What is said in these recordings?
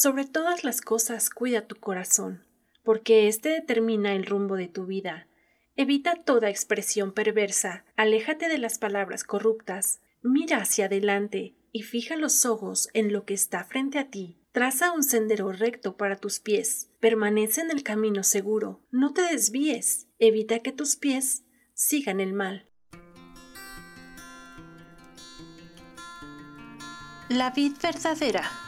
Sobre todas las cosas, cuida tu corazón, porque éste determina el rumbo de tu vida. Evita toda expresión perversa, aléjate de las palabras corruptas, mira hacia adelante y fija los ojos en lo que está frente a ti. Traza un sendero recto para tus pies, permanece en el camino seguro, no te desvíes, evita que tus pies sigan el mal. La vid verdadera.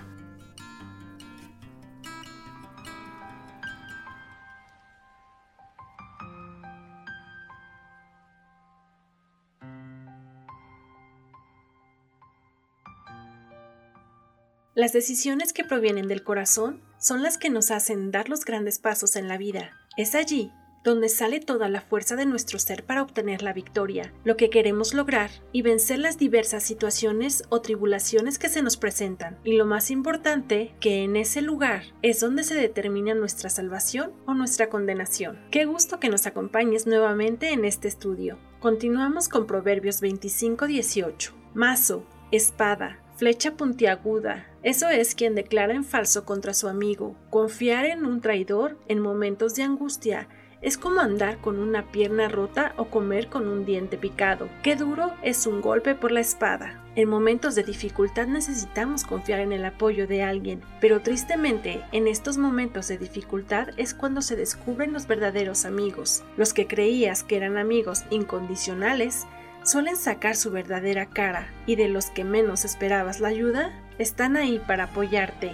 Las decisiones que provienen del corazón son las que nos hacen dar los grandes pasos en la vida. Es allí donde sale toda la fuerza de nuestro ser para obtener la victoria, lo que queremos lograr y vencer las diversas situaciones o tribulaciones que se nos presentan. Y lo más importante, que en ese lugar es donde se determina nuestra salvación o nuestra condenación. Qué gusto que nos acompañes nuevamente en este estudio. Continuamos con Proverbios 25-18. Mazo, espada, flecha puntiaguda. Eso es quien declara en falso contra su amigo. Confiar en un traidor en momentos de angustia es como andar con una pierna rota o comer con un diente picado. Qué duro es un golpe por la espada. En momentos de dificultad necesitamos confiar en el apoyo de alguien, pero tristemente en estos momentos de dificultad es cuando se descubren los verdaderos amigos. Los que creías que eran amigos incondicionales suelen sacar su verdadera cara y de los que menos esperabas la ayuda, están ahí para apoyarte.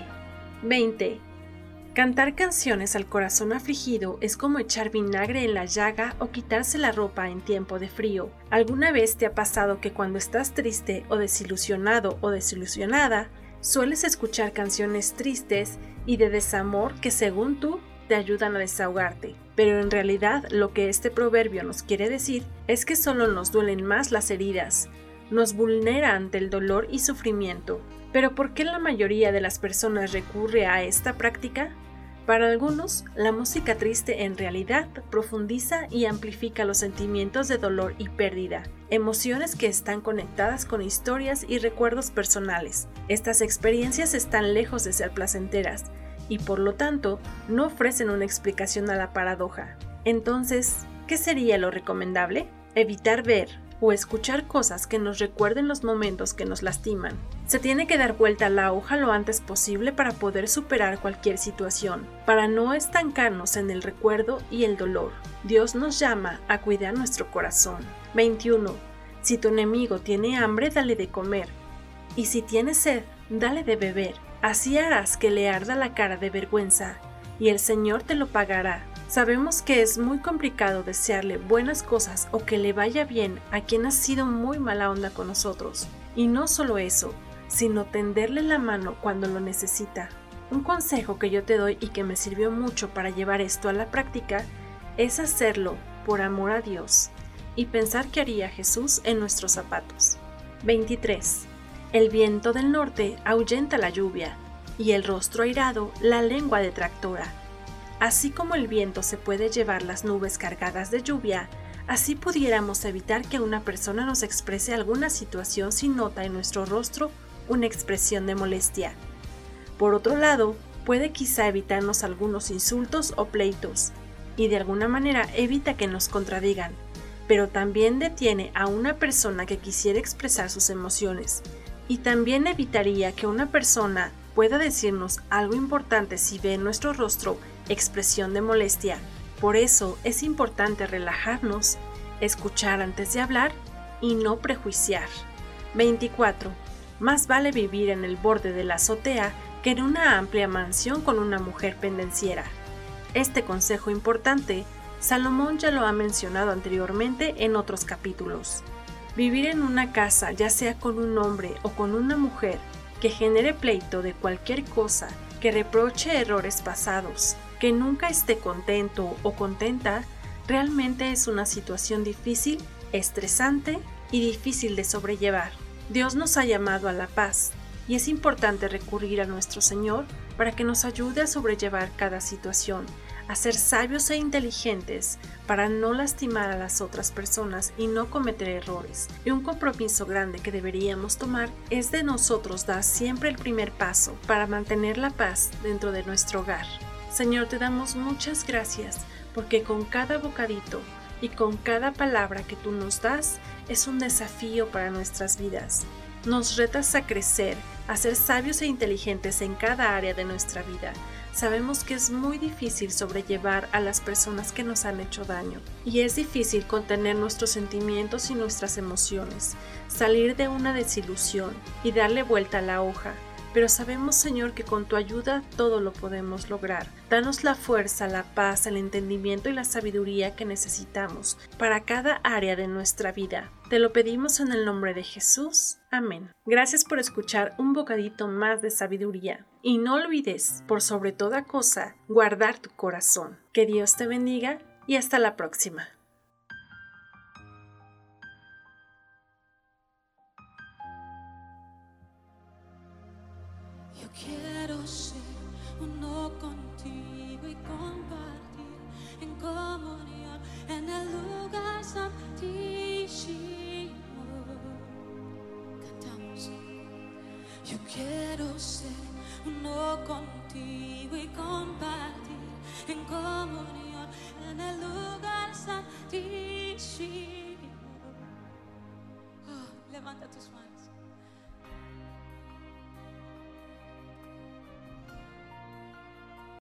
20. Cantar canciones al corazón afligido es como echar vinagre en la llaga o quitarse la ropa en tiempo de frío. ¿Alguna vez te ha pasado que cuando estás triste o desilusionado o desilusionada, sueles escuchar canciones tristes y de desamor que según tú te ayudan a desahogarte? Pero en realidad lo que este proverbio nos quiere decir es que solo nos duelen más las heridas, nos vulnera ante el dolor y sufrimiento. Pero ¿por qué la mayoría de las personas recurre a esta práctica? Para algunos, la música triste en realidad profundiza y amplifica los sentimientos de dolor y pérdida, emociones que están conectadas con historias y recuerdos personales. Estas experiencias están lejos de ser placenteras y por lo tanto no ofrecen una explicación a la paradoja. Entonces, ¿qué sería lo recomendable? Evitar ver o escuchar cosas que nos recuerden los momentos que nos lastiman. Se tiene que dar vuelta a la hoja lo antes posible para poder superar cualquier situación, para no estancarnos en el recuerdo y el dolor. Dios nos llama a cuidar nuestro corazón. 21. Si tu enemigo tiene hambre, dale de comer, y si tiene sed, dale de beber. Así harás que le arda la cara de vergüenza, y el Señor te lo pagará. Sabemos que es muy complicado desearle buenas cosas o que le vaya bien a quien ha sido muy mala onda con nosotros. Y no solo eso, sino tenderle la mano cuando lo necesita. Un consejo que yo te doy y que me sirvió mucho para llevar esto a la práctica es hacerlo por amor a Dios y pensar que haría Jesús en nuestros zapatos. 23. El viento del norte ahuyenta la lluvia y el rostro airado la lengua detractora. Así como el viento se puede llevar las nubes cargadas de lluvia, así pudiéramos evitar que una persona nos exprese alguna situación si nota en nuestro rostro una expresión de molestia. Por otro lado, puede quizá evitarnos algunos insultos o pleitos, y de alguna manera evita que nos contradigan, pero también detiene a una persona que quisiera expresar sus emociones, y también evitaría que una persona pueda decirnos algo importante si ve en nuestro rostro expresión de molestia. Por eso es importante relajarnos, escuchar antes de hablar y no prejuiciar. 24. Más vale vivir en el borde de la azotea que en una amplia mansión con una mujer pendenciera. Este consejo importante, Salomón ya lo ha mencionado anteriormente en otros capítulos. Vivir en una casa, ya sea con un hombre o con una mujer, que genere pleito de cualquier cosa que reproche errores pasados, que nunca esté contento o contenta, realmente es una situación difícil, estresante y difícil de sobrellevar. Dios nos ha llamado a la paz y es importante recurrir a nuestro Señor para que nos ayude a sobrellevar cada situación, a sabios e inteligentes para no lastimar a las otras personas y no cometer errores. Y un compromiso grande que deberíamos tomar es de nosotros dar siempre el primer paso para mantener la paz dentro de nuestro hogar. Señor, te damos muchas gracias porque con cada bocadito y con cada palabra que tú nos das es un desafío para nuestras vidas. Nos retas a crecer, a ser sabios e inteligentes en cada área de nuestra vida. Sabemos que es muy difícil sobrellevar a las personas que nos han hecho daño y es difícil contener nuestros sentimientos y nuestras emociones, salir de una desilusión y darle vuelta a la hoja pero sabemos, Señor, que con tu ayuda todo lo podemos lograr. Danos la fuerza, la paz, el entendimiento y la sabiduría que necesitamos para cada área de nuestra vida. Te lo pedimos en el nombre de Jesús. Amén. Gracias por escuchar un bocadito más de sabiduría. Y no olvides, por sobre toda cosa, guardar tu corazón. Que Dios te bendiga y hasta la próxima. Quiero ser uno contigo y compartir en comunión en el